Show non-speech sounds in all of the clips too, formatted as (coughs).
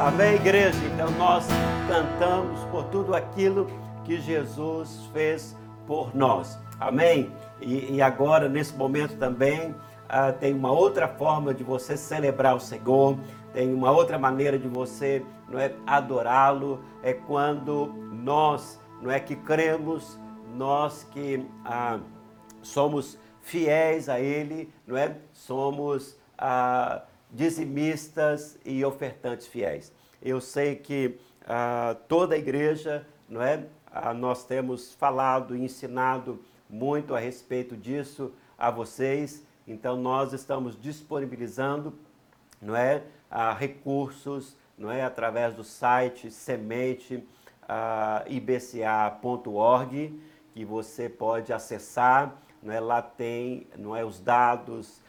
Amém, igreja? Então nós cantamos por tudo aquilo que Jesus fez por nós. Amém? E, e agora, nesse momento também, ah, tem uma outra forma de você celebrar o Senhor, tem uma outra maneira de você não é, adorá-lo, é quando nós não é que cremos, nós que ah, somos fiéis a Ele, não é? Somos ah, dizimistas e ofertantes fiéis. Eu sei que ah, toda a igreja, não é? Ah, nós temos falado e ensinado muito a respeito disso a vocês. Então nós estamos disponibilizando, não é, ah, recursos, não é, através do site semente ah, que você pode acessar, não é? Lá tem, não é, os dados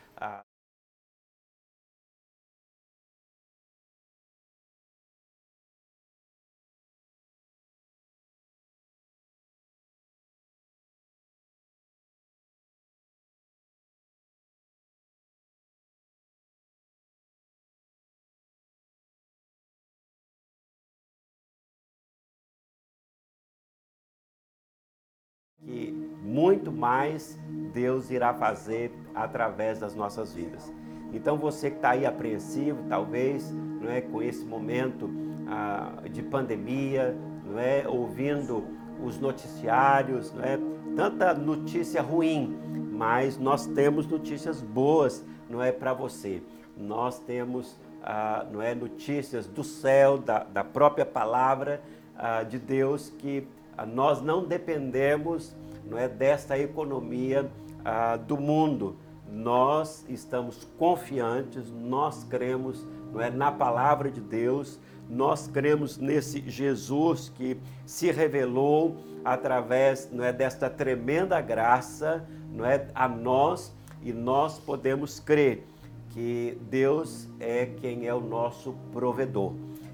muito mais Deus irá fazer através das nossas vidas. Então você que está aí apreensivo, talvez, não é, com esse momento ah, de pandemia, não é, ouvindo os noticiários, não é, tanta notícia ruim, mas nós temos notícias boas, não é, para você. Nós temos, ah, não é, notícias do céu, da, da própria palavra ah, de Deus que ah, nós não dependemos não é, desta economia ah, do mundo. Nós estamos confiantes, nós cremos não é, na palavra de Deus, nós cremos nesse Jesus que se revelou através não é, desta tremenda graça não é, a nós e nós podemos crer que Deus é quem é o nosso provedor.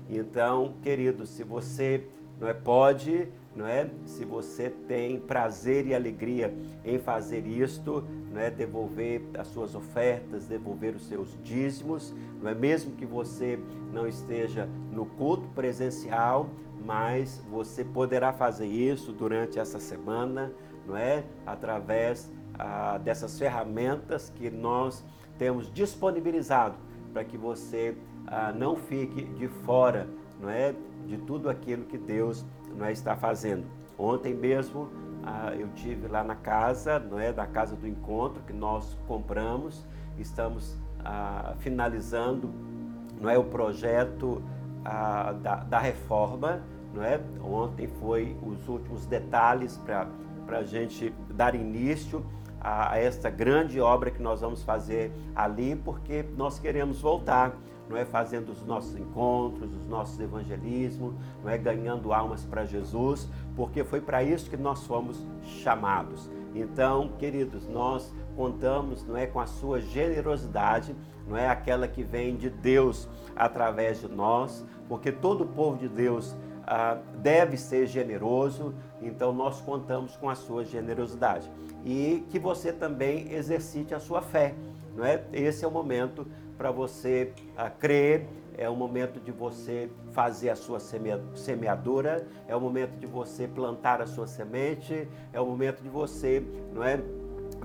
Então, querido, se você não é, pode não é? Se você tem prazer e alegria em fazer isto, não é? Devolver as suas ofertas, devolver os seus dízimos, não é? Mesmo que você não esteja no culto presencial, mas você poderá fazer isso durante essa semana, não é? Através ah, dessas ferramentas que nós temos disponibilizado para que você ah, não fique de fora, não é? De tudo aquilo que Deus não é, está fazendo. Ontem mesmo ah, eu tive lá na casa, não é, da casa do encontro que nós compramos, estamos ah, finalizando, não é, o projeto ah, da, da reforma, não é? Ontem foi os últimos detalhes para para a gente dar início a, a esta grande obra que nós vamos fazer ali, porque nós queremos voltar não é fazendo os nossos encontros, os nossos evangelismos, não é ganhando almas para Jesus, porque foi para isso que nós fomos chamados. Então, queridos, nós contamos, não é, com a sua generosidade, não é aquela que vem de Deus através de nós, porque todo o povo de Deus ah, deve ser generoso, então nós contamos com a sua generosidade e que você também exercite a sua fé, não é? Esse é o momento para você uh, crer, é o momento de você fazer a sua semeadura, é o momento de você plantar a sua semente, é o momento de você, não é,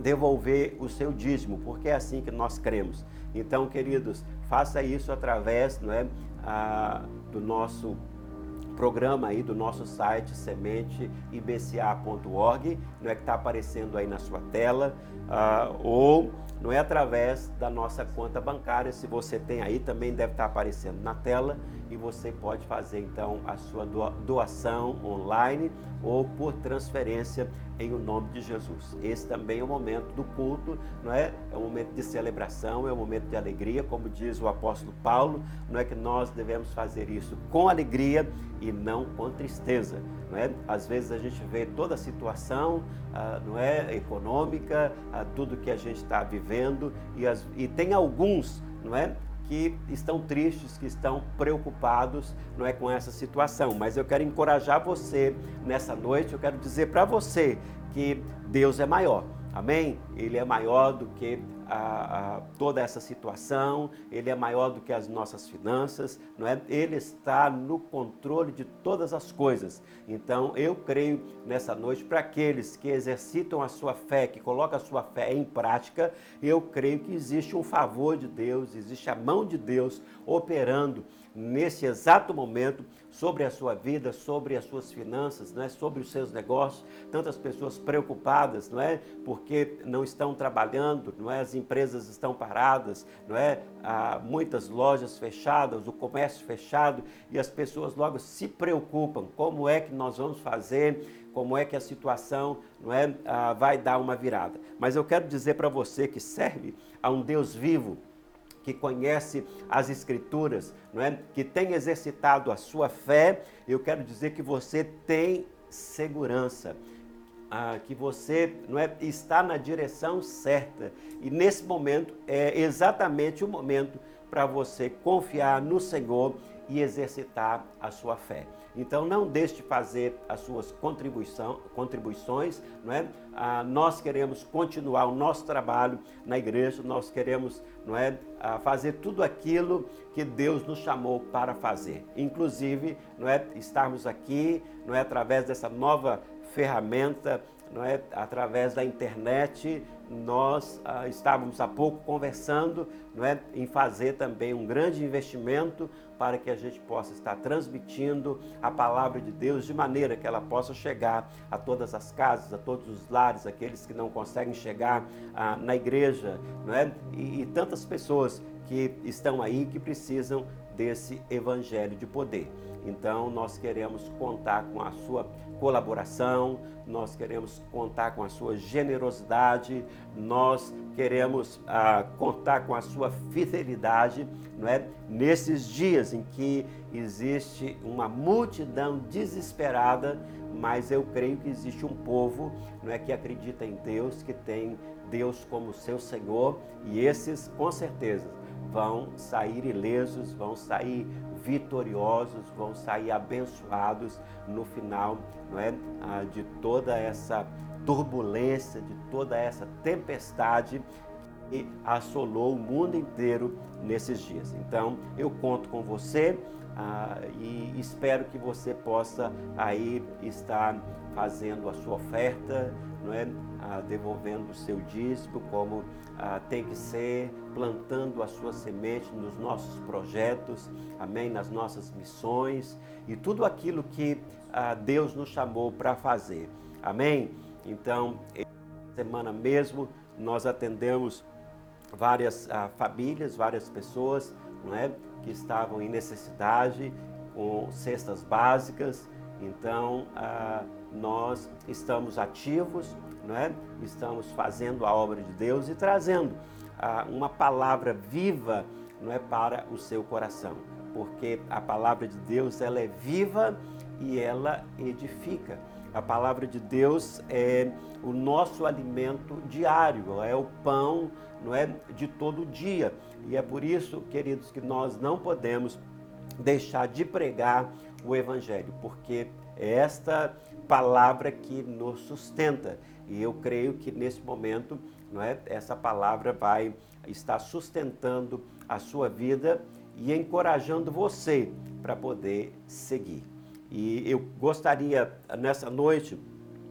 devolver o seu dízimo, porque é assim que nós cremos. Então, queridos, faça isso através, não é, ah, do nosso programa aí do nosso site sementeibca.org, não é que está aparecendo aí na sua tela, uh, ou não é através da nossa conta bancária, se você tem aí também deve estar aparecendo na tela e você pode fazer então a sua doação online ou por transferência em o nome de Jesus. Esse também é o momento do culto, não é? É um momento de celebração, é um momento de alegria, como diz o apóstolo Paulo, não é que nós devemos fazer isso com alegria e não com tristeza, não é? Às vezes a gente vê toda a situação, ah, não é, econômica, ah, tudo que a gente está vivendo e, as, e tem alguns, não é? que estão tristes, que estão preocupados, não é com essa situação. Mas eu quero encorajar você nessa noite, eu quero dizer para você que Deus é maior. Amém? Ele é maior do que a, a, toda essa situação, Ele é maior do que as nossas finanças, não é? Ele está no controle de todas as coisas. Então, eu creio nessa noite para aqueles que exercitam a sua fé, que colocam a sua fé em prática, eu creio que existe um favor de Deus, existe a mão de Deus operando nesse exato momento sobre a sua vida, sobre as suas finanças, não é? sobre os seus negócios. Tantas pessoas preocupadas, não é? Porque não estão trabalhando, não é? As empresas estão paradas, não é? Há muitas lojas fechadas, o comércio fechado e as pessoas logo se preocupam. Como é que nós vamos fazer? Como é que a situação não é, ah, vai dar uma virada? Mas eu quero dizer para você que serve a um Deus vivo, que conhece as Escrituras, não é? que tem exercitado a sua fé, eu quero dizer que você tem segurança. Ah, que você não é, está na direção certa. E nesse momento é exatamente o momento para você confiar no Senhor e exercitar a sua fé. Então não deixe de fazer as suas contribuições, não é? Ah, nós queremos continuar o nosso trabalho na igreja, nós queremos, não é, ah, fazer tudo aquilo que Deus nos chamou para fazer. Inclusive, não é, estarmos aqui, não é através dessa nova ferramenta não é? através da internet, nós ah, estávamos há pouco conversando não é? em fazer também um grande investimento para que a gente possa estar transmitindo a palavra de Deus de maneira que ela possa chegar a todas as casas, a todos os lares, aqueles que não conseguem chegar ah, na igreja, não é? E, e tantas pessoas que estão aí que precisam desse evangelho de poder. Então, nós queremos contar com a sua colaboração, nós queremos contar com a sua generosidade, nós queremos ah, contar com a sua fidelidade, não é? Nesses dias em que existe uma multidão desesperada, mas eu creio que existe um povo, não é que acredita em Deus, que tem Deus como seu Senhor, e esses com certeza vão sair ilesos, vão sair vitoriosos, vão sair abençoados no final não é, ah, de toda essa turbulência, de toda essa tempestade que assolou o mundo inteiro nesses dias. Então, eu conto com você ah, e espero que você possa aí estar fazendo a sua oferta, não é? Ah, devolvendo o seu dízimo como ah, tem que ser, plantando a sua semente nos nossos projetos, amém? Nas nossas missões e tudo aquilo que ah, Deus nos chamou para fazer, amém? Então, semana mesmo nós atendemos várias ah, famílias, várias pessoas, não é? Que estavam em necessidade com cestas básicas. Então, ah, nós estamos ativos, não é? estamos fazendo a obra de Deus e trazendo ah, uma palavra viva não é, para o seu coração, porque a palavra de Deus ela é viva e ela edifica. A palavra de Deus é o nosso alimento diário, é o pão, não é, de todo dia. E é por isso, queridos, que nós não podemos deixar de pregar o evangelho, porque esta palavra que nos sustenta. E eu creio que nesse momento, não é, essa palavra vai estar sustentando a sua vida e encorajando você para poder seguir. E eu gostaria nessa noite,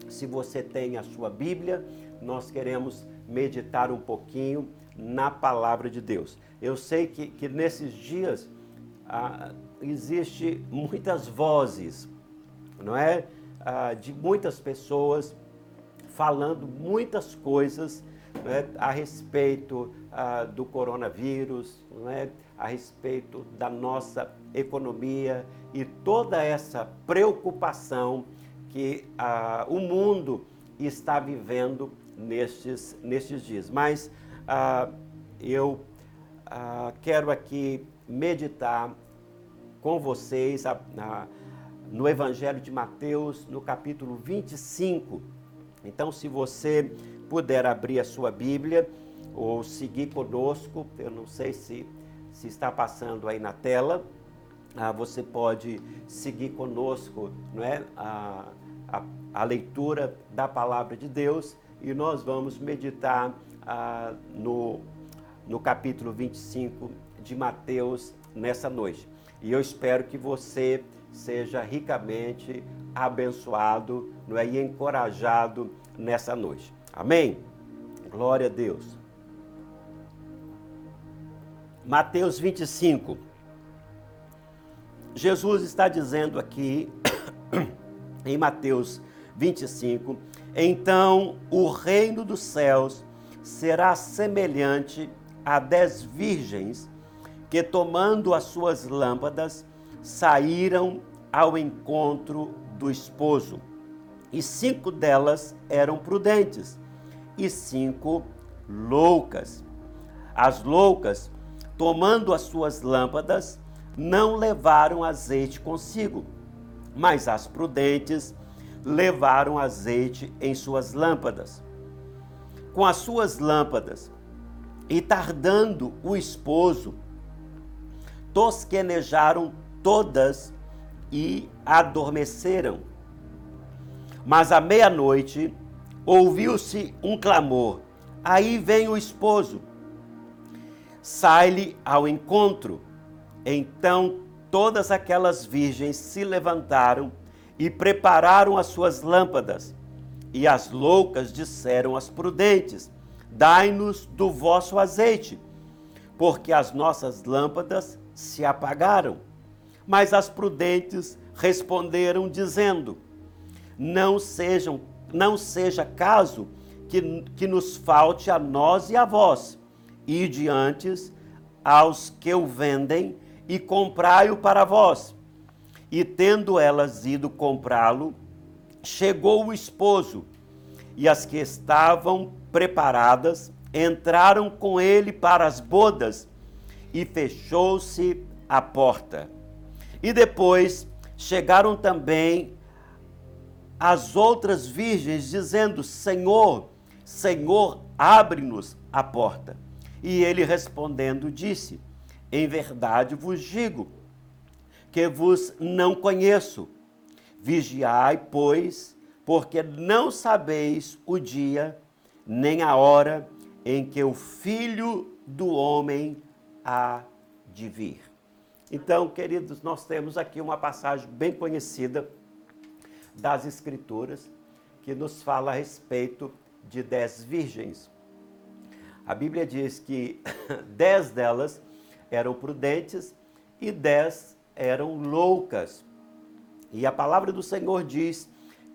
se você tem a sua Bíblia, nós queremos meditar um pouquinho na palavra de Deus. Eu sei que, que nesses dias ah, existe muitas vozes, não é? Ah, de muitas pessoas falando muitas coisas né, a respeito ah, do coronavírus, né, a respeito da nossa economia e toda essa preocupação que ah, o mundo está vivendo nestes, nestes dias. Mas ah, eu ah, quero aqui meditar com vocês a, a, no Evangelho de Mateus, no capítulo 25 então, se você puder abrir a sua Bíblia ou seguir conosco, eu não sei se, se está passando aí na tela, ah, você pode seguir conosco não é? a, a, a leitura da palavra de Deus e nós vamos meditar ah, no, no capítulo 25 de Mateus nessa noite. E eu espero que você seja ricamente abençoado não é, e encorajado nessa noite. Amém? Glória a Deus. Mateus 25. Jesus está dizendo aqui, (coughs) em Mateus 25, então o reino dos céus será semelhante a dez virgens que, tomando as suas lâmpadas, saíram ao encontro do esposo. E cinco delas eram prudentes, e cinco loucas. As loucas, tomando as suas lâmpadas, não levaram azeite consigo, mas as prudentes levaram azeite em suas lâmpadas. Com as suas lâmpadas, e tardando o esposo, tosquenejaram todas e adormeceram. Mas à meia-noite ouviu-se um clamor: Aí vem o esposo. Sai-lhe ao encontro. Então todas aquelas virgens se levantaram e prepararam as suas lâmpadas. E as loucas disseram às prudentes: Dai-nos do vosso azeite, porque as nossas lâmpadas se apagaram. Mas as prudentes responderam dizendo: Não sejam, não seja caso que, que nos falte a nós e a vós, e diante aos que o vendem e comprai-o para vós. E tendo elas ido comprá-lo, chegou o esposo, e as que estavam preparadas entraram com ele para as bodas, e fechou-se a porta. E depois chegaram também as outras virgens, dizendo: Senhor, Senhor, abre-nos a porta. E ele respondendo disse: Em verdade vos digo que vos não conheço. Vigiai, pois, porque não sabeis o dia nem a hora em que o Filho do Homem há de vir. Então, queridos, nós temos aqui uma passagem bem conhecida das Escrituras que nos fala a respeito de dez virgens. A Bíblia diz que (laughs) dez delas eram prudentes e dez eram loucas. E a palavra do Senhor diz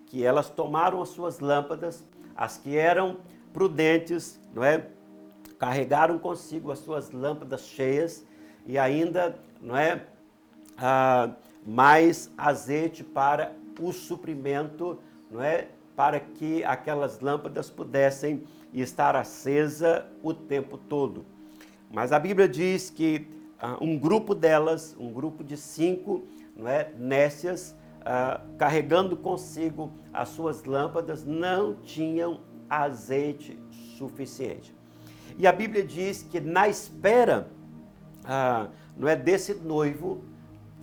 que elas tomaram as suas lâmpadas, as que eram prudentes, não é? Carregaram consigo as suas lâmpadas cheias e ainda, não é? Ah, mais azeite para o suprimento, não é? Para que aquelas lâmpadas pudessem estar acesa o tempo todo. Mas a Bíblia diz que ah, um grupo delas, um grupo de cinco, não é? Nécias, ah, carregando consigo as suas lâmpadas, não tinham azeite suficiente. E a Bíblia diz que na espera ah, não é desse noivo,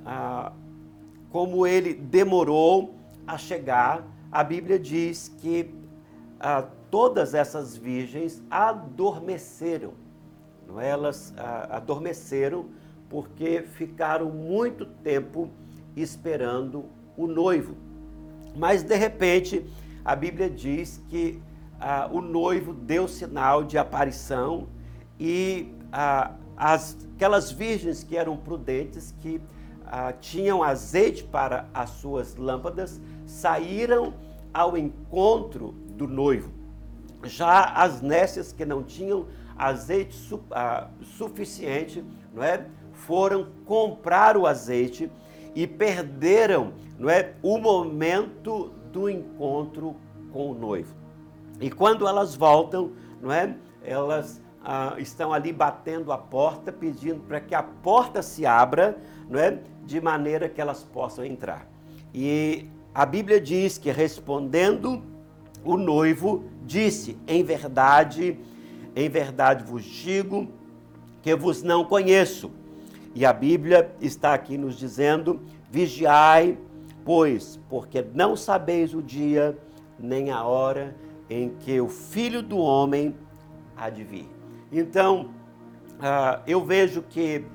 ah, como ele demorou a chegar, a Bíblia diz que ah, todas essas virgens adormeceram. Não é? Elas ah, adormeceram porque ficaram muito tempo esperando o noivo. Mas de repente, a Bíblia diz que ah, o noivo deu sinal de aparição e ah, as, aquelas virgens que eram prudentes, que ah, tinham azeite para as suas lâmpadas, saíram ao encontro do noivo. Já as nécias que não tinham azeite su, ah, suficiente, não é? Foram comprar o azeite e perderam não é, o momento do encontro com o noivo. E quando elas voltam, não é, elas ah, estão ali batendo a porta, pedindo para que a porta se abra, não é, de maneira que elas possam entrar. E a Bíblia diz que respondendo o noivo disse: Em verdade, em verdade vos digo que vos não conheço. E a Bíblia está aqui nos dizendo: vigiai, pois, porque não sabeis o dia nem a hora em que o Filho do Homem há de vir. Então, uh, eu vejo que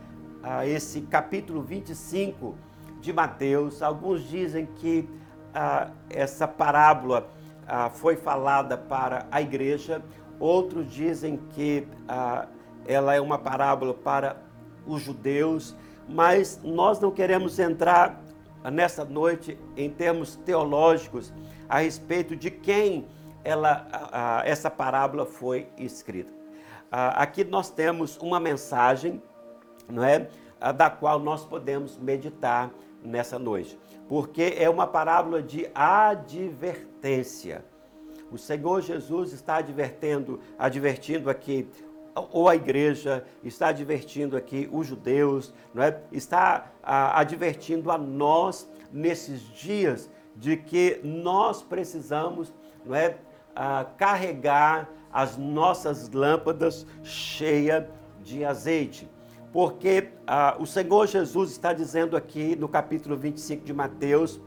uh, esse capítulo 25 de Mateus, alguns dizem que uh, essa parábola foi falada para a igreja, outros dizem que ela é uma parábola para os judeus, mas nós não queremos entrar nessa noite em termos teológicos a respeito de quem ela, essa parábola foi escrita. Aqui nós temos uma mensagem, não é, da qual nós podemos meditar nessa noite, porque é uma parábola de advertência. O Senhor Jesus está advertendo, advertindo aqui ou a igreja está advertindo aqui os judeus, não é? Está advertindo a nós nesses dias de que nós precisamos, não é, carregar as nossas lâmpadas cheias de azeite. Porque ah, o Senhor Jesus está dizendo aqui no capítulo 25 de Mateus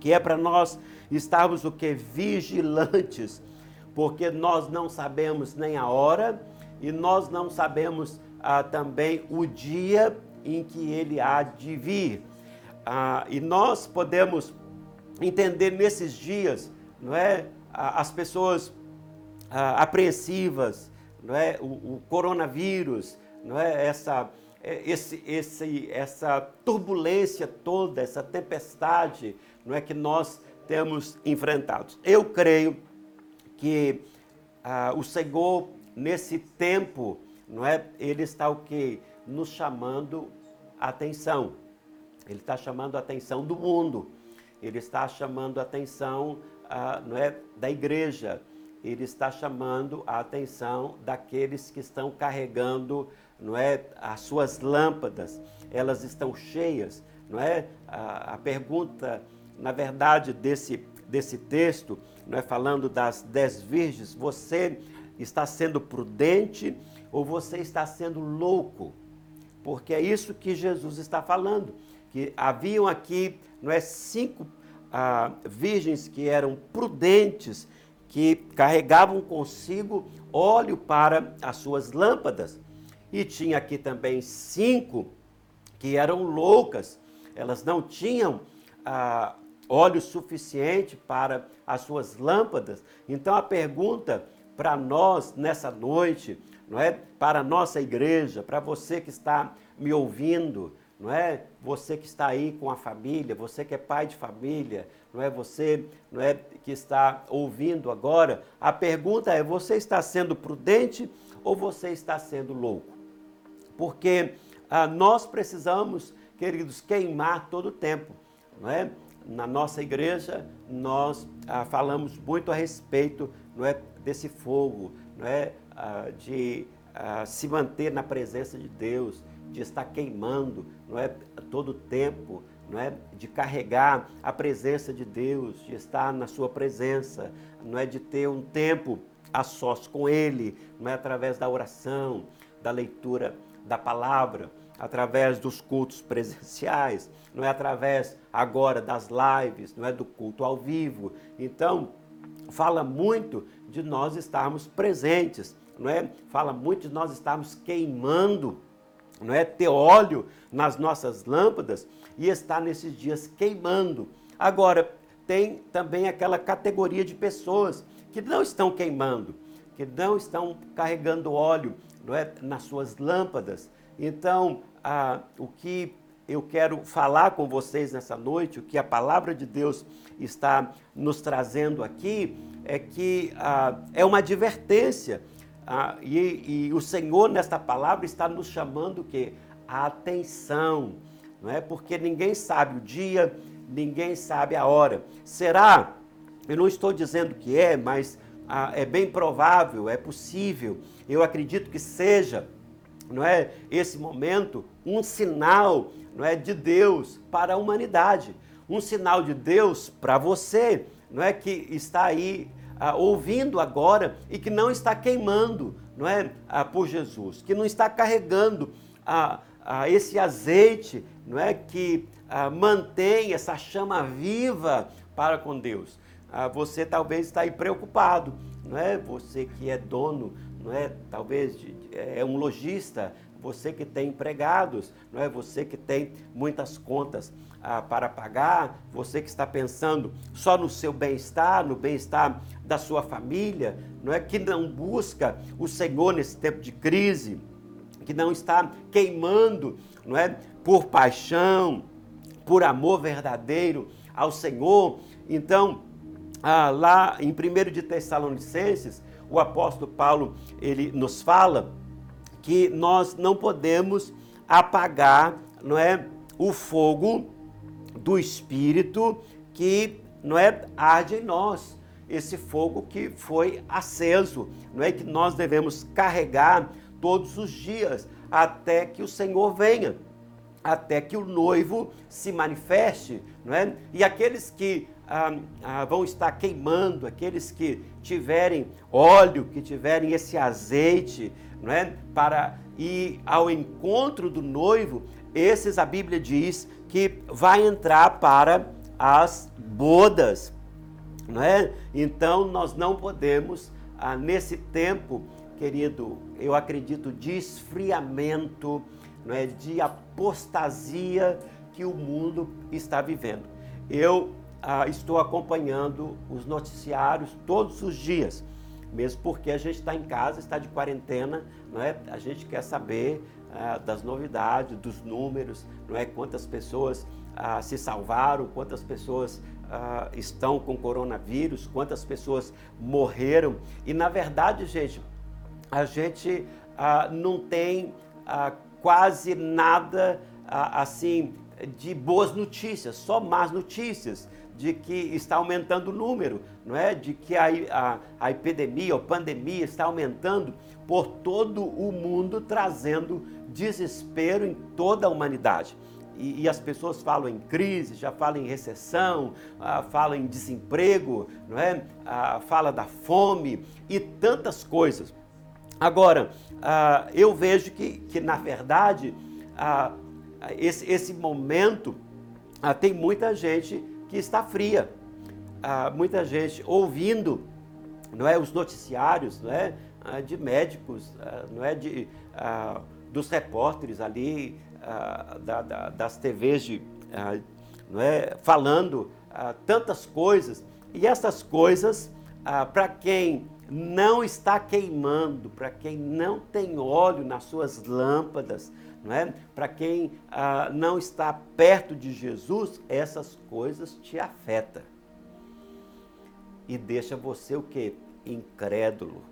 que é para nós estarmos o que? Vigilantes, porque nós não sabemos nem a hora e nós não sabemos ah, também o dia em que ele há de vir. Ah, e nós podemos entender nesses dias, não é, as pessoas ah, apreensivas, não é, o, o, coronavírus, não é, essa é, esse, esse, essa turbulência toda, essa tempestade, não é que nós temos enfrentado. Eu creio que ah, o Senhor nesse tempo, não é? Ele está o que nos chamando atenção. Ele está chamando a atenção do mundo. Ele está chamando a atenção, ah, não é, da igreja. Ele está chamando a atenção daqueles que estão carregando, não é, as suas lâmpadas. Elas estão cheias, não é? A, a pergunta, na verdade, desse desse texto, não é falando das dez virgens, você está sendo prudente ou você está sendo louco? Porque é isso que Jesus está falando, que haviam aqui, não é, cinco ah, virgens que eram prudentes, que carregavam consigo óleo para as suas lâmpadas. E tinha aqui também cinco que eram loucas, elas não tinham ah, óleo suficiente para as suas lâmpadas. Então a pergunta para nós nessa noite, não é? Para a nossa igreja, para você que está me ouvindo, não é? Você que está aí com a família, você que é pai de família, não é? Você, não é, que está ouvindo agora, a pergunta é: você está sendo prudente ou você está sendo louco? Porque ah, nós precisamos, queridos, queimar todo o tempo, não é? Na nossa igreja, nós ah, falamos muito a respeito não é, desse fogo, não é, ah, de ah, se manter na presença de Deus, de estar queimando, não é, todo o tempo, não é, de carregar a presença de Deus, de estar na sua presença, não é, de ter um tempo a sós com Ele, não é, através da oração, da leitura da palavra, através dos cultos presenciais, não é através agora das lives, não é do culto ao vivo. Então, fala muito de nós estarmos presentes, não é? Fala muito de nós estarmos queimando, não é? Ter óleo nas nossas lâmpadas e estar nesses dias queimando. Agora, tem também aquela categoria de pessoas que não estão queimando, que não estão carregando óleo não é, nas suas lâmpadas. Então, ah, o que eu quero falar com vocês nessa noite, o que a palavra de Deus está nos trazendo aqui, é que ah, é uma advertência. Ah, e, e, o Senhor, nesta palavra, está nos chamando que a atenção, não é? Porque ninguém sabe o dia, ninguém sabe a hora. Será? Eu não estou dizendo que é, mas ah, é bem provável, é possível. Eu acredito que seja, não é? Esse momento um sinal não é, de Deus para a humanidade, um sinal de Deus para você, não é que está aí ah, ouvindo agora e que não está queimando, não é, ah, por Jesus, que não está carregando ah, esse azeite, não é que mantém essa chama viva para com Deus. você talvez está aí preocupado, não é? Você que é dono não é? Talvez é um lojista, você que tem empregados, não é? Você que tem muitas contas ah, para pagar, você que está pensando só no seu bem-estar, no bem-estar da sua família, não é? Que não busca o Senhor nesse tempo de crise, que não está queimando, não é? Por paixão, por amor verdadeiro ao Senhor. Então, ah, lá em 1 de Tessalonicenses, o apóstolo Paulo, ele nos fala que nós não podemos apagar, não é, o fogo do espírito que não é arde em nós. Esse fogo que foi aceso, não é que nós devemos carregar todos os dias até que o Senhor venha, até que o noivo se manifeste, não é? E aqueles que ah, ah, vão estar queimando, aqueles que tiverem óleo, que tiverem esse azeite, não é? Para ir ao encontro do noivo, esses a Bíblia diz que vai entrar para as bodas, não é? Então nós não podemos ah, nesse tempo, querido, eu acredito de esfriamento, não é? De apostasia que o mundo está vivendo. Eu ah, estou acompanhando os noticiários todos os dias, mesmo porque a gente está em casa, está de quarentena, não é? A gente quer saber ah, das novidades, dos números, não é? Quantas pessoas ah, se salvaram, quantas pessoas ah, estão com coronavírus, quantas pessoas morreram. E na verdade, gente, a gente ah, não tem ah, quase nada assim de boas notícias, só más notícias de que está aumentando o número, não é? De que a, a, a epidemia ou pandemia está aumentando por todo o mundo, trazendo desespero em toda a humanidade. E, e, as pessoas falam em crise, já falam em recessão, ah, falam em desemprego, não é? Ah, fala da fome e tantas coisas. Agora, ah, eu vejo que, que na verdade, ah, esse, esse momento ah, tem muita gente que está fria. Ah, muita gente ouvindo não é, os noticiários não é, de médicos, não é, de, dos repórteres ali, da, da, das TVs de, não é, falando tantas coisas. E essas coisas, para quem não está queimando, para quem não tem óleo nas suas lâmpadas, não é? Para quem ah, não está perto de Jesus, essas coisas te afetam. E deixa você o que? Incrédulo.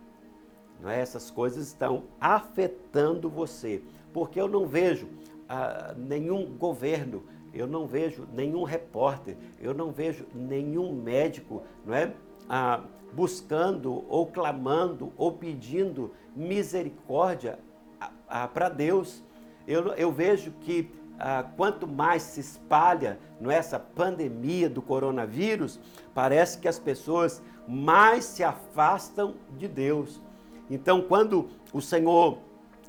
É? Essas coisas estão afetando você. Porque eu não vejo ah, nenhum governo, eu não vejo nenhum repórter, eu não vejo nenhum médico, não é? Ah, buscando ou clamando ou pedindo misericórdia para Deus eu, eu vejo que ah, quanto mais se espalha nessa pandemia do coronavírus, parece que as pessoas mais se afastam de Deus. Então, quando o Senhor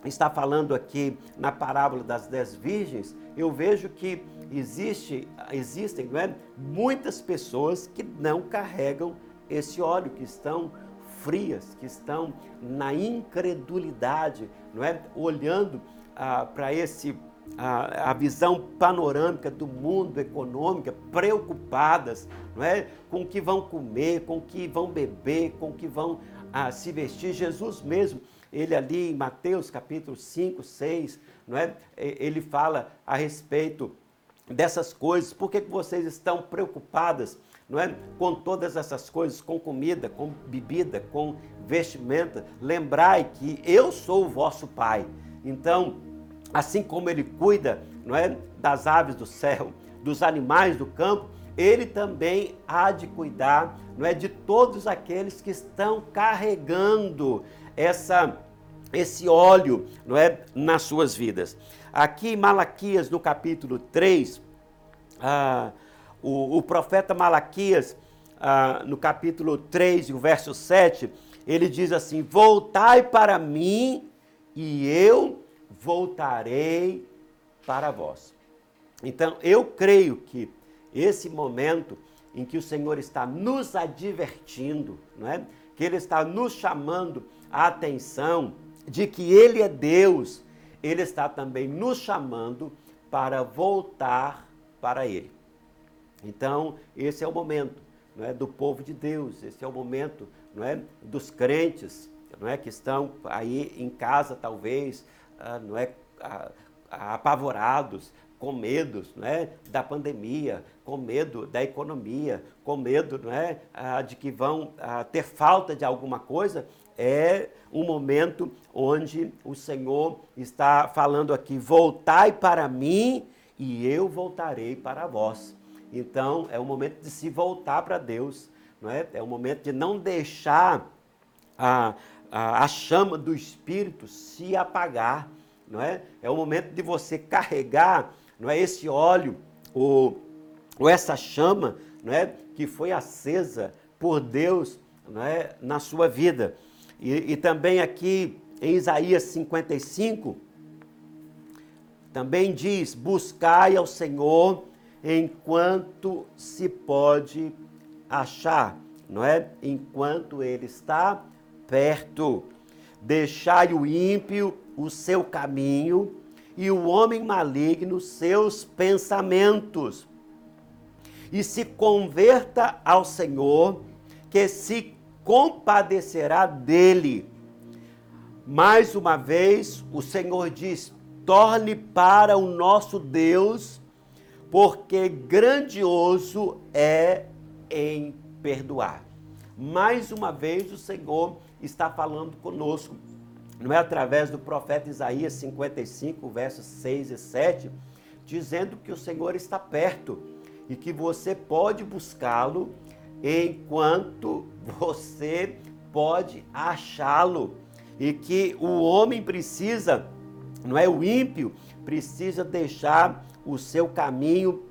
está falando aqui na parábola das dez virgens, eu vejo que existe, existem é, muitas pessoas que não carregam esse óleo, que estão frias, que estão na incredulidade, não é? Olhando ah, para esse a, a, visão panorâmica do mundo econômica, preocupadas não é? com o que vão comer, com o que vão beber, com o que vão ah, se vestir. Jesus mesmo, ele ali em Mateus capítulo 5, 6, não é? ele fala a respeito dessas coisas. Por que, que vocês estão preocupadas não é? com todas essas coisas, com comida, com bebida, com vestimenta? Lembrai que eu sou o vosso Pai. Então, assim como ele cuida, não é, das aves do céu, dos animais do campo, ele também há de cuidar, não é, de todos aqueles que estão carregando essa esse óleo, não é, nas suas vidas. Aqui em Malaquias, no capítulo 3, ah, o, o, profeta Malaquias, ah, no capítulo 3, o verso 7, ele diz assim: Voltai para mim e eu voltarei para vós. Então, eu creio que esse momento em que o Senhor está nos advertindo, não é? que Ele está nos chamando a atenção de que Ele é Deus, Ele está também nos chamando para voltar para Ele. Então, esse é o momento não é, do povo de Deus, esse é o momento não é, dos crentes não é, que estão aí em casa, talvez, ah, não é, ah, apavorados, com medo é, da pandemia, com medo da economia, com medo é, ah, de que vão ter falta de alguma coisa, é um momento onde o Senhor está falando aqui: voltai para mim e eu voltarei para vós. Então é o momento de se voltar para Deus, não é? É o momento de não deixar a, a, a chama do Espírito se apagar, é? É o momento de você carregar não é esse óleo ou, ou essa chama, não é, que foi acesa por Deus, não é, na sua vida. E, e também aqui em Isaías 55 também diz: buscai ao Senhor enquanto se pode achar, não é? Enquanto ele está perto. Deixai o ímpio o seu caminho e o homem maligno seus pensamentos. E se converta ao Senhor, que se compadecerá dele. Mais uma vez, o Senhor diz: torne para o nosso Deus, porque grandioso é em perdoar. Mais uma vez, o Senhor está falando conosco não é através do profeta Isaías 55, versos 6 e 7, dizendo que o Senhor está perto e que você pode buscá-lo enquanto você pode achá-lo. E que o homem precisa, não é o ímpio, precisa deixar o seu caminho,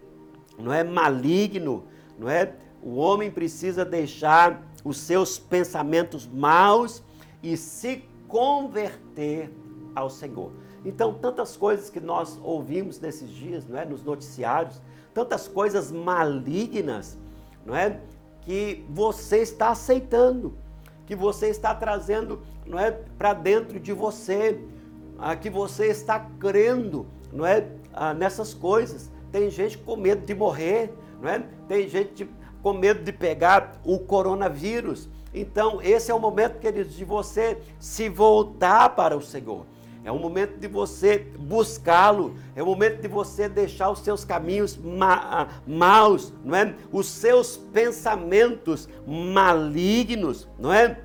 não é maligno, não é? O homem precisa deixar os seus pensamentos maus e se converter ao Senhor. Então, tantas coisas que nós ouvimos nesses dias, não é, nos noticiários, tantas coisas malignas, não é, que você está aceitando, que você está trazendo, não é, para dentro de você, ah, que você está crendo, não é, ah, nessas coisas. Tem gente com medo de morrer, não é? Tem gente com medo de pegar o coronavírus. Então, esse é o momento, queridos, de você se voltar para o Senhor. É o momento de você buscá-lo, é o momento de você deixar os seus caminhos ma maus, não é? Os seus pensamentos malignos, não é?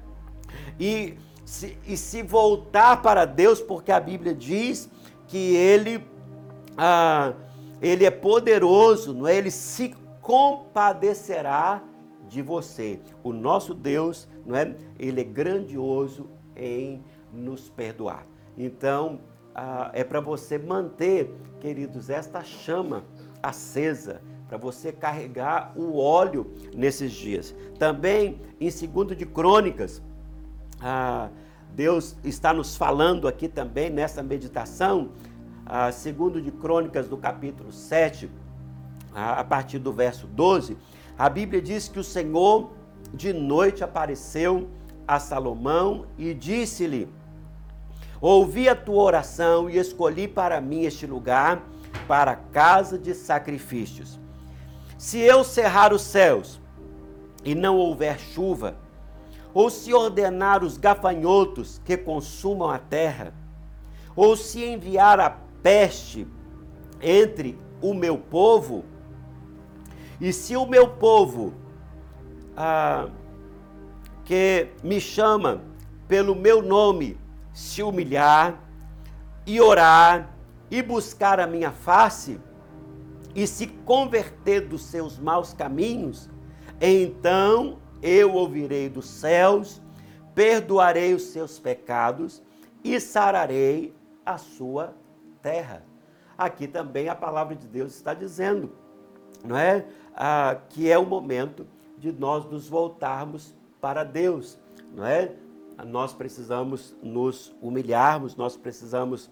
E se, e se voltar para Deus, porque a Bíblia diz que Ele, ah, ele é poderoso, não é? Ele se compadecerá de você. O nosso Deus, não é? Ele é grandioso em nos perdoar. Então, ah, é para você manter, queridos, esta chama acesa, para você carregar o óleo nesses dias. Também, em segundo de Crônicas, ah, Deus está nos falando aqui também nessa meditação, ah, segundo de Crônicas, do capítulo 7, a partir do verso 12, a Bíblia diz que o Senhor de noite apareceu a Salomão e disse-lhe: Ouvi a tua oração e escolhi para mim este lugar para casa de sacrifícios. Se eu cerrar os céus e não houver chuva, ou se ordenar os gafanhotos que consumam a terra, ou se enviar a peste entre o meu povo, e se o meu povo, ah, que me chama pelo meu nome, se humilhar e orar e buscar a minha face e se converter dos seus maus caminhos, então eu ouvirei dos céus, perdoarei os seus pecados e sararei a sua terra. Aqui também a palavra de Deus está dizendo, não é? ah, que é o momento de nós nos voltarmos para Deus, não é? Nós precisamos nos humilharmos, nós precisamos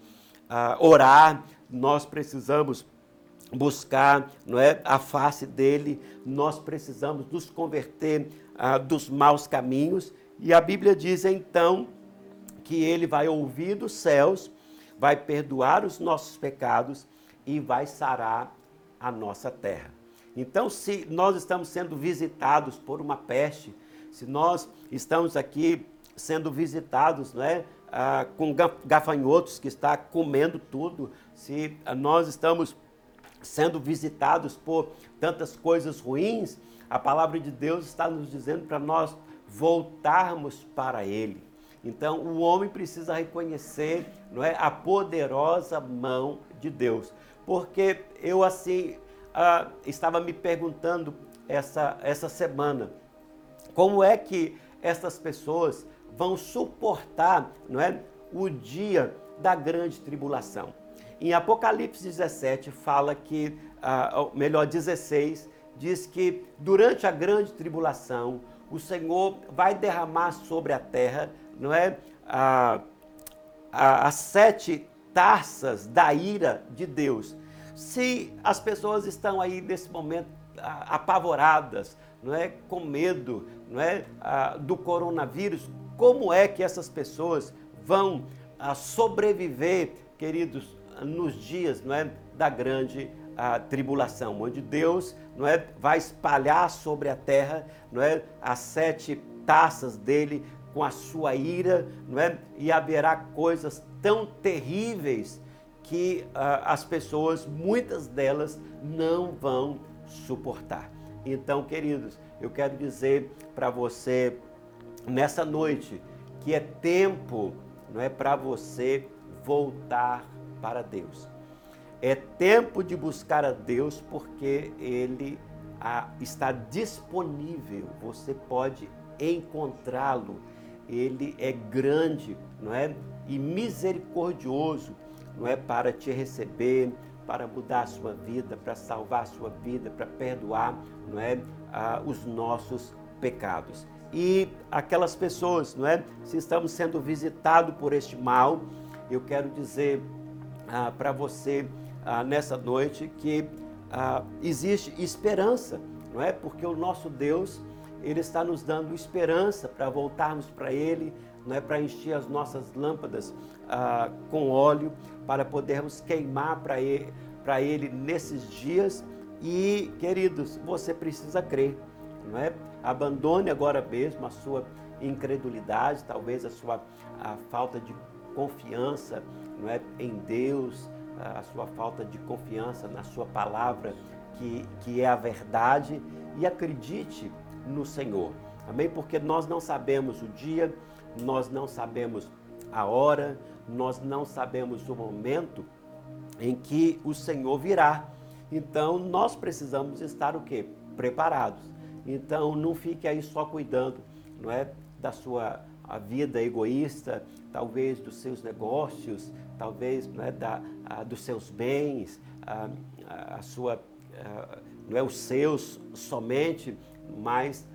ah, orar, nós precisamos buscar não é, a face dele, nós precisamos nos converter ah, dos maus caminhos. E a Bíblia diz então que ele vai ouvir dos céus, vai perdoar os nossos pecados e vai sarar a nossa terra. Então, se nós estamos sendo visitados por uma peste, se nós estamos aqui sendo visitados não é, ah, com gafanhotos que está comendo tudo, se nós estamos sendo visitados por tantas coisas ruins, a palavra de Deus está nos dizendo para nós voltarmos para Ele. Então, o homem precisa reconhecer não é, a poderosa mão de Deus. Porque eu, assim, ah, estava me perguntando essa, essa semana, como é que essas pessoas vão suportar não é, o dia da grande tribulação? Em Apocalipse 17 fala que, ah, melhor, 16, diz que durante a grande tribulação, o Senhor vai derramar sobre a terra, não é, ah, as sete taças da ira de Deus. Se as pessoas estão aí nesse momento apavoradas, não é, com medo, não é, do coronavírus, como é que essas pessoas vão sobreviver, queridos, nos dias, não é, da grande tribulação, onde Deus, não é, vai espalhar sobre a terra, não é, as sete taças dele com a sua ira, não é, e haverá coisas tão terríveis que uh, as pessoas, muitas delas, não vão suportar. Então, queridos, eu quero dizer para você nessa noite que é tempo, não é para você voltar para Deus. É tempo de buscar a Deus porque Ele ah, está disponível. Você pode encontrá-lo. Ele é grande, não é? E misericordioso não é para te receber, para mudar a sua vida, para salvar a sua vida, para perdoar, não é, ah, os nossos pecados. E aquelas pessoas, não é, se estamos sendo visitados por este mal, eu quero dizer ah, para você ah, nessa noite que ah, existe esperança, não é? Porque o nosso Deus ele está nos dando esperança para voltarmos para Ele, não é? Para encher as nossas lâmpadas ah, com óleo para podermos queimar para ele, ele nesses dias. E, queridos, você precisa crer, não é? Abandone agora mesmo a sua incredulidade, talvez a sua a falta de confiança, não é, em Deus, a sua falta de confiança na sua palavra, que, que é a verdade, e acredite no Senhor. Amém? Porque nós não sabemos o dia, nós não sabemos a hora, nós não sabemos o momento em que o Senhor virá. Então nós precisamos estar o quê? Preparados. Então não fique aí só cuidando, não é, da sua vida egoísta, talvez dos seus negócios, talvez não é, da, a, dos seus bens, a, a sua, a, não é os seus somente, mas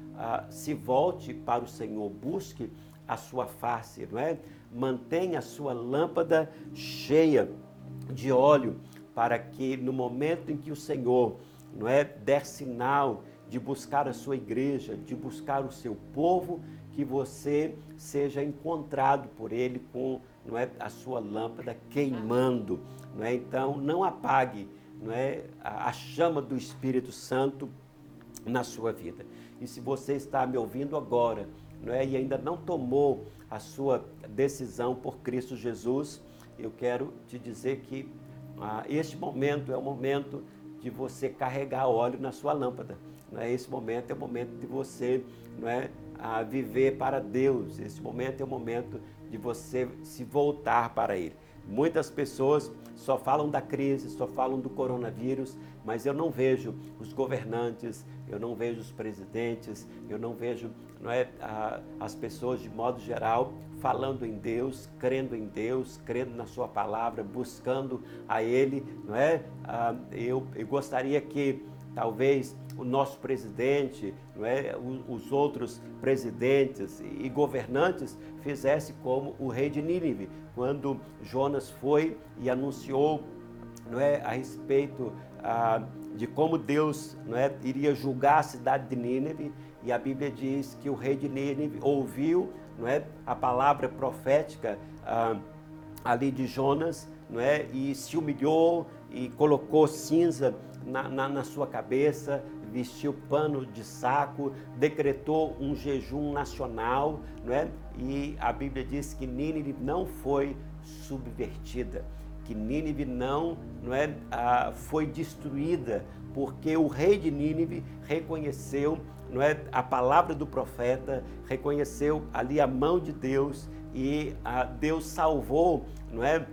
se volte para o Senhor, busque a sua face, não é? Mantenha a sua lâmpada cheia de óleo, para que no momento em que o Senhor, não é, der sinal de buscar a sua igreja, de buscar o seu povo, que você seja encontrado por ele com, não é, a sua lâmpada queimando, não é? Então, não apague, não é, a, a chama do Espírito Santo na sua vida. E se você está me ouvindo agora, não é, e ainda não tomou a sua decisão por Cristo Jesus, eu quero te dizer que ah, este momento é o momento de você carregar óleo na sua lâmpada. Não é? Esse momento é o momento de você não é, a viver para Deus. Esse momento é o momento de você se voltar para Ele. Muitas pessoas só falam da crise, só falam do coronavírus, mas eu não vejo os governantes, eu não vejo os presidentes, eu não vejo não é, a, as pessoas de modo geral falando em Deus, crendo em Deus, crendo na Sua palavra, buscando a Ele, não é? Ah, eu, eu gostaria que talvez o nosso presidente, é, os outros presidentes e governantes fizesse como o rei de Nínive, quando Jonas foi e anunciou, não é, a respeito ah, de como Deus, não é, iria julgar a cidade de Nínive, e a Bíblia diz que o rei de Nínive ouviu não é, a palavra profética ah, ali de Jonas, não é, e se humilhou e colocou cinza na, na, na sua cabeça, vestiu pano de saco, decretou um jejum nacional, não é? E a Bíblia diz que Nínive não foi subvertida, que Nínive não, não é, ah, foi destruída, porque o rei de Nínive reconheceu, não é, a palavra do profeta, reconheceu ali a mão de Deus e ah, Deus salvou, não é?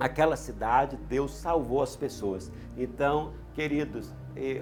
Aquela cidade, Deus salvou as pessoas. Então, queridos,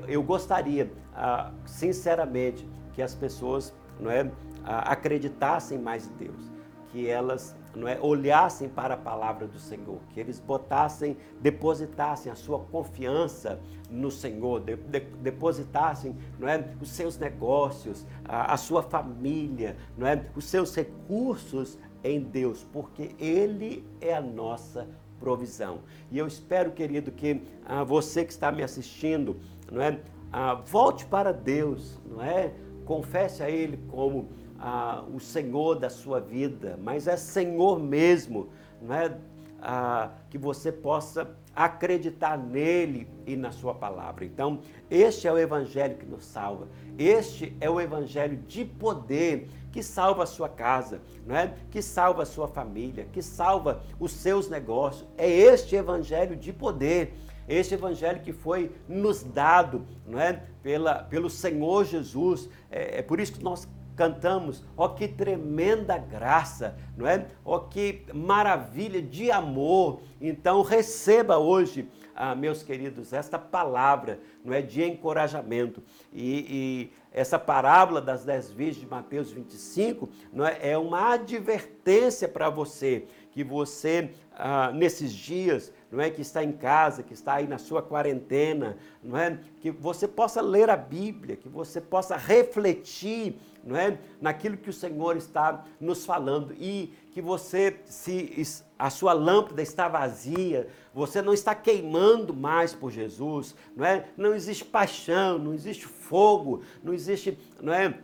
eu gostaria, ah, sinceramente, que as pessoas não é, ah, acreditassem mais em Deus, que elas não é, olhassem para a palavra do Senhor, que eles botassem, depositassem a sua confiança no Senhor, de, de, depositassem não é, os seus negócios, a, a sua família, não é, os seus recursos em Deus, porque Ele é a nossa provisão. E eu espero, querido, que ah, você que está me assistindo, não é? Ah, volte para Deus, não é? Confesse a Ele como ah, o Senhor da sua vida, mas é Senhor mesmo, não é? Ah, que você possa acreditar nele e na sua palavra. Então, este é o evangelho que nos salva. Este é o evangelho de poder que salva a sua casa, não é? Que salva a sua família, que salva os seus negócios. É este evangelho de poder este evangelho que foi nos dado, não é, pela, pelo Senhor Jesus. É, é por isso que nós cantamos, ó que tremenda graça, não é? Ó que maravilha de amor. Então receba hoje, ah, meus queridos, esta palavra, não é, de encorajamento. E, e essa parábola das dez virgens de Mateus 25, não é, é uma advertência para você que você ah, nesses dias não é que está em casa, que está aí na sua quarentena, não é que você possa ler a Bíblia, que você possa refletir, não é, naquilo que o Senhor está nos falando e que você se a sua lâmpada está vazia, você não está queimando mais por Jesus, não é? Não existe paixão, não existe fogo, não existe, não é?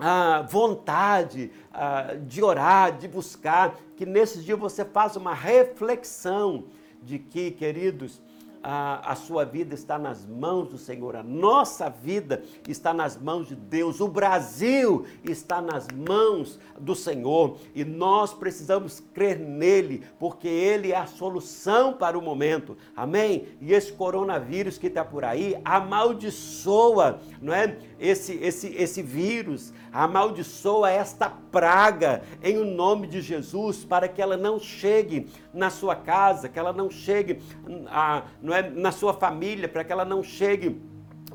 a vontade de orar, de buscar, que nesse dia você faça uma reflexão de que, queridos, a, a, sua vida está nas mãos do Senhor, a nossa vida está nas mãos de Deus, o Brasil está nas mãos do Senhor e nós precisamos crer nele, porque ele é a solução para o momento, amém? E esse coronavírus que está por aí amaldiçoa, não é? Esse, esse, esse vírus, amaldiçoa esta praga em o nome de Jesus, para que ela não chegue na sua casa, que ela não chegue a, não é, na sua família, para que ela não chegue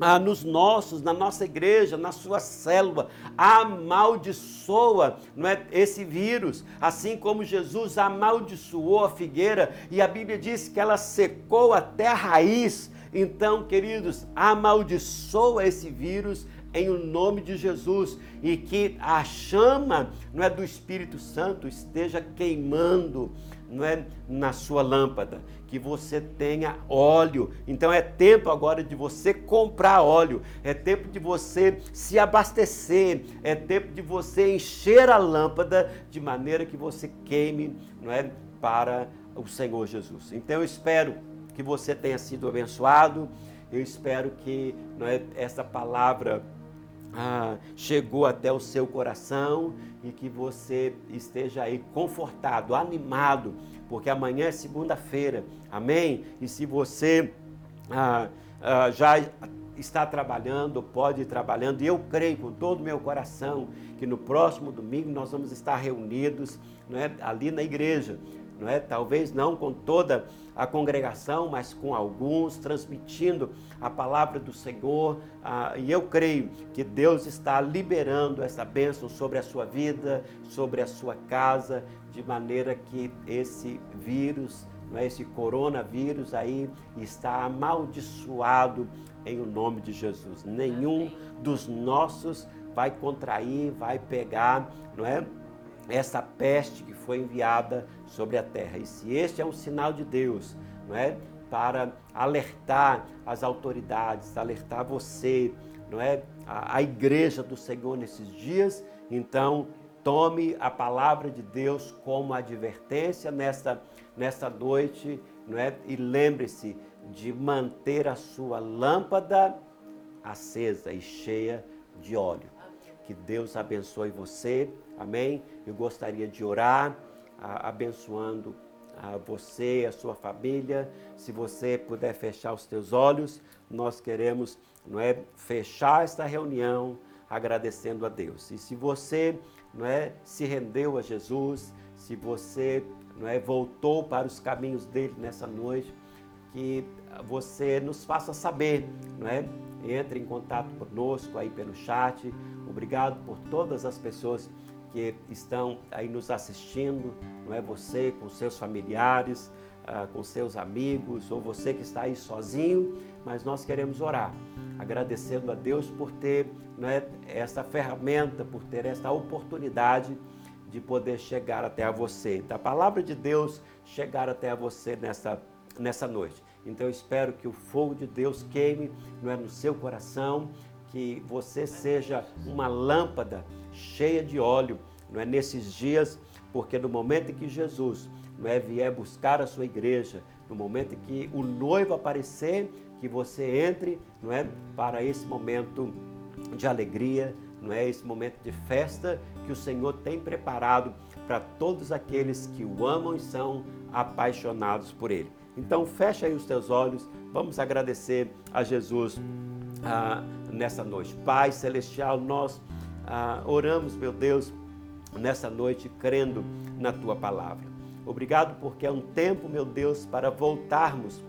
ah, nos nossos, na nossa igreja, na sua célula, amaldiçoa não é, esse vírus, assim como Jesus amaldiçoou a figueira e a Bíblia diz que ela secou até a raiz. Então, queridos, amaldiçoa esse vírus em o nome de Jesus e que a chama não é do Espírito Santo esteja queimando não é na sua lâmpada, que você tenha óleo. Então é tempo agora de você comprar óleo, é tempo de você se abastecer, é tempo de você encher a lâmpada de maneira que você queime, não é, para o Senhor Jesus. Então eu espero que você tenha sido abençoado. Eu espero que não é, essa palavra ah, chegou até o seu coração e que você esteja aí confortado, animado, porque amanhã é segunda-feira, amém? E se você ah, ah, já está trabalhando, pode ir trabalhando, e eu creio com todo o meu coração que no próximo domingo nós vamos estar reunidos não é, ali na igreja não é? Talvez não com toda a congregação, mas com alguns, transmitindo a palavra do Senhor. Ah, e eu creio que Deus está liberando essa bênção sobre a sua vida, sobre a sua casa, de maneira que esse vírus, não é? esse coronavírus aí, está amaldiçoado em o nome de Jesus. Nenhum dos nossos vai contrair, vai pegar, não é? Essa peste que foi enviada sobre a terra. E se este é um sinal de Deus, não é? Para alertar as autoridades, alertar você, não é? A, a igreja do Senhor nesses dias, então tome a palavra de Deus como advertência nesta, nesta noite, não é? E lembre-se de manter a sua lâmpada acesa e cheia de óleo. Que Deus abençoe você, amém? Eu gostaria de orar, abençoando a você, a sua família. Se você puder fechar os teus olhos, nós queremos, não é, fechar esta reunião agradecendo a Deus. E se você, não é, se rendeu a Jesus, se você, não é, voltou para os caminhos dele nessa noite, que você nos faça saber, não é? Entre em contato conosco aí pelo chat. Obrigado por todas as pessoas que estão aí nos assistindo, não é? Você com seus familiares, ah, com seus amigos, ou você que está aí sozinho, mas nós queremos orar, agradecendo a Deus por ter não é, essa ferramenta, por ter essa oportunidade de poder chegar até a você, da palavra de Deus chegar até a você nessa, nessa noite. Então eu espero que o fogo de Deus queime não é, no seu coração, que você seja uma lâmpada cheia de óleo, não é nesses dias, porque no momento em que Jesus não é vier buscar a sua igreja, no momento em que o noivo aparecer, que você entre, não é, para esse momento de alegria, não é esse momento de festa que o Senhor tem preparado para todos aqueles que o amam e são apaixonados por ele. Então fecha aí os teus olhos, vamos agradecer a Jesus ah, nessa noite. Pai celestial, nós ah, oramos, meu Deus, nessa noite crendo na tua palavra. Obrigado porque é um tempo, meu Deus, para voltarmos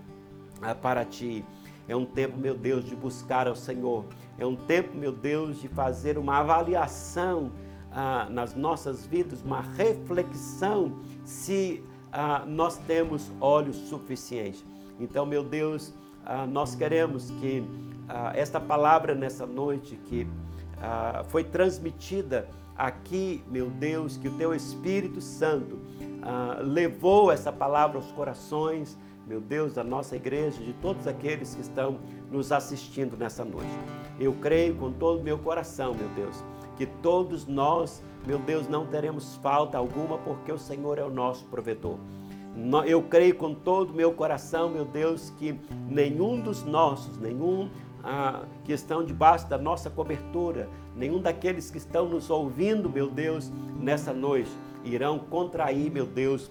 ah, para ti. É um tempo, meu Deus, de buscar ao Senhor. É um tempo, meu Deus, de fazer uma avaliação ah, nas nossas vidas, uma reflexão se ah, nós temos olhos suficientes. Então, meu Deus, ah, nós queremos que ah, esta palavra nessa noite que foi transmitida aqui, meu Deus, que o teu Espírito Santo ah, levou essa palavra aos corações, meu Deus, da nossa igreja, de todos aqueles que estão nos assistindo nessa noite. Eu creio com todo o meu coração, meu Deus, que todos nós, meu Deus, não teremos falta alguma, porque o Senhor é o nosso provedor. Eu creio com todo o meu coração, meu Deus, que nenhum dos nossos, nenhum ah, que estão debaixo da nossa cobertura, nenhum daqueles que estão nos ouvindo, meu Deus, nessa noite, irão contrair, meu Deus,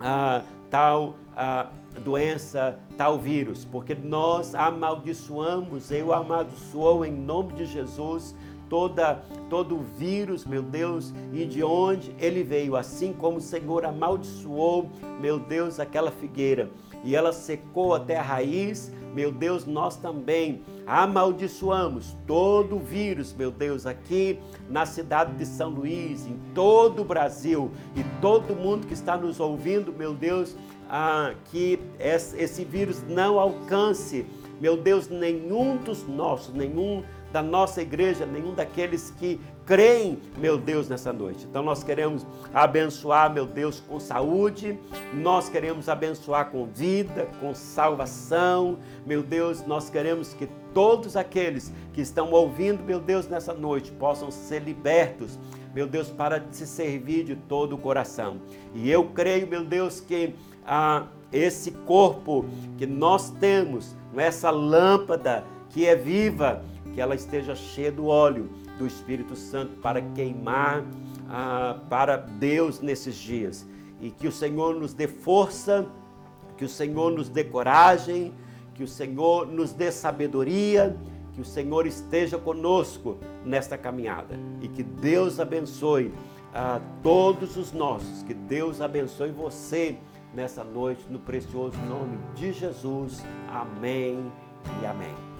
ah, tal ah, doença, tal vírus, porque nós amaldiçoamos, eu amaldiçoo em nome de Jesus toda todo vírus, meu Deus, e de onde ele veio, assim como o Senhor amaldiçoou, meu Deus, aquela figueira. E ela secou até a raiz, meu Deus, nós também amaldiçoamos todo o vírus, meu Deus, aqui na cidade de São Luís, em todo o Brasil. E todo mundo que está nos ouvindo, meu Deus, ah, que esse vírus não alcance, meu Deus, nenhum dos nossos, nenhum da nossa igreja, nenhum daqueles que creem, meu Deus, nessa noite. Então nós queremos abençoar, meu Deus, com saúde, nós queremos abençoar com vida, com salvação. Meu Deus, nós queremos que todos aqueles que estão ouvindo, meu Deus, nessa noite possam ser libertos, meu Deus, para se servir de todo o coração. E eu creio, meu Deus, que ah, esse corpo que nós temos, essa lâmpada que é viva, que ela esteja cheia do óleo do Espírito Santo para queimar ah, para Deus nesses dias. E que o Senhor nos dê força, que o Senhor nos dê coragem, que o Senhor nos dê sabedoria, que o Senhor esteja conosco nesta caminhada. E que Deus abençoe a todos os nossos, que Deus abençoe você nessa noite, no precioso nome de Jesus. Amém e amém.